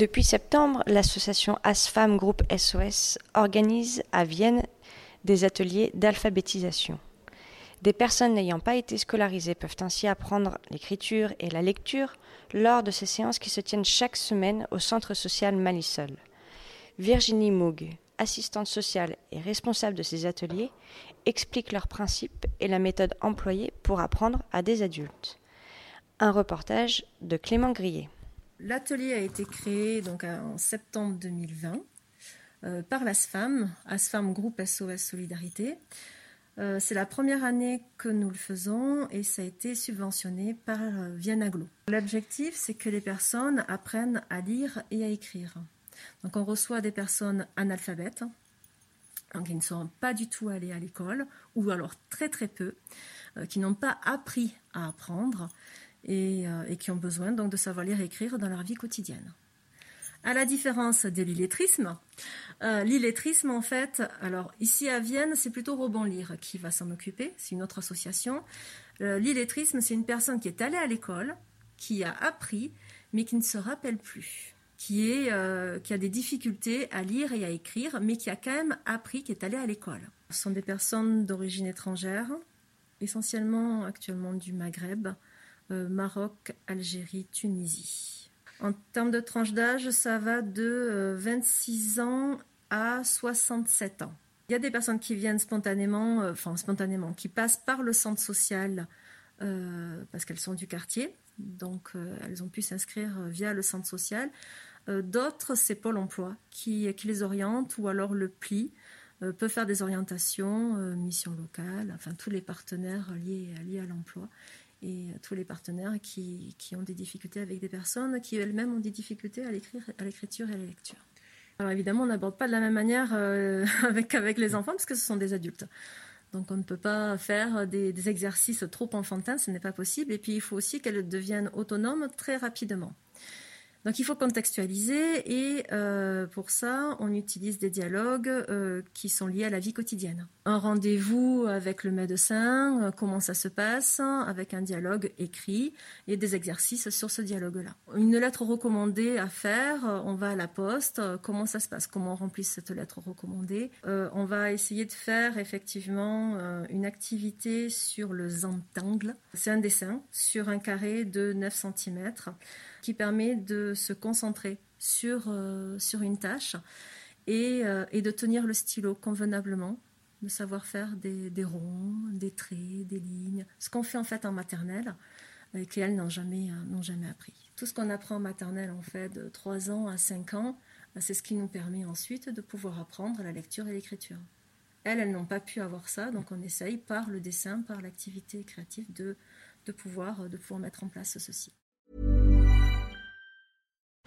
Depuis septembre, l'association ASFAM Groupe SOS organise à Vienne des ateliers d'alphabétisation. Des personnes n'ayant pas été scolarisées peuvent ainsi apprendre l'écriture et la lecture lors de ces séances qui se tiennent chaque semaine au centre social Malisol. Virginie Moog, assistante sociale et responsable de ces ateliers, explique leurs principes et la méthode employée pour apprendre à des adultes. Un reportage de Clément Grillet. L'atelier a été créé donc en septembre 2020 euh, par l'ASFAM, ASFAM Groupe SOS Solidarité. Euh, c'est la première année que nous le faisons et ça a été subventionné par euh, Vianaglo. L'objectif, c'est que les personnes apprennent à lire et à écrire. Donc on reçoit des personnes analphabètes, donc qui ne sont pas du tout allées à l'école, ou alors très très peu, qui n'ont pas appris à apprendre euh, et, qui ont besoin donc de savoir lire et écrire dans leur vie quotidienne. À la différence de l'illettrisme, euh, l'illettrisme en fait, alors ici à Vienne, c'est plutôt Robon Lire qui va s'en occuper, c'est une autre association. Euh, l'illettrisme, c'est une personne qui est allée à l'école, qui a appris, mais qui ne se rappelle plus, qui, est, qui a des difficultés à lire et à écrire, mais qui a quand même appris, qui est allée à l'école. Ce sont des personnes d'origine étrangère, essentiellement actuellement du Maghreb, Maroc, Algérie, Tunisie. En termes de tranche d'âge, ça va de 26 euh, ans à 67 ans. Il y a des personnes qui viennent spontanément, euh, enfin spontanément, qui passent par le centre social parce qu'elles sont du quartier, donc elles ont pu s'inscrire via le centre social. D'autres, c'est Pôle emploi qui, qui, les oriente ou alors le pli peut faire des orientations, mission locale, enfin tous les partenaires liés, liés à l'emploi et tous les partenaires qui, qui, ont des difficultés avec des personnes qui elles-mêmes ont des difficultés à l'écriture et à la lecture. Alors évidemment, on n'aborde pas de la même manière euh, avec, avec les enfants parce que ce sont des adultes. Donc on ne peut pas faire des exercices trop enfantins, ce n'est pas possible. Et puis il faut aussi qu'elles deviennent autonomes très rapidement. Donc il faut contextualiser et euh, pour ça, on utilise des dialogues euh, qui sont liés à la vie quotidienne. Un rendez-vous avec le médecin, euh, comment ça se passe, avec un dialogue écrit et des exercices sur ce dialogue-là. Une lettre recommandée à faire, on va à la poste, comment ça se passe, comment on remplit cette lettre recommandée. on va essayer de faire effectivement une activité sur le zentangle. C'est un dessin sur un carré de 9 cm qui permet de se concentrer sur, euh, sur une tâche et, euh, et, de tenir le stylo convenablement, de savoir faire des, des ronds, des traits, des lignes, ce qu'on fait en fait en maternelle et qu'elles n'ont jamais, euh, jamais appris. Tout ce qu'on apprend en maternelle, en fait, de 3 ans à 5 ans, c'est ce qui nous permet ensuite de pouvoir apprendre la lecture et l'écriture. Elles, elles n'ont pas pu avoir ça, donc on essaye par le dessin, par l'activité créative de, de, pouvoir, de pouvoir mettre en place ceci.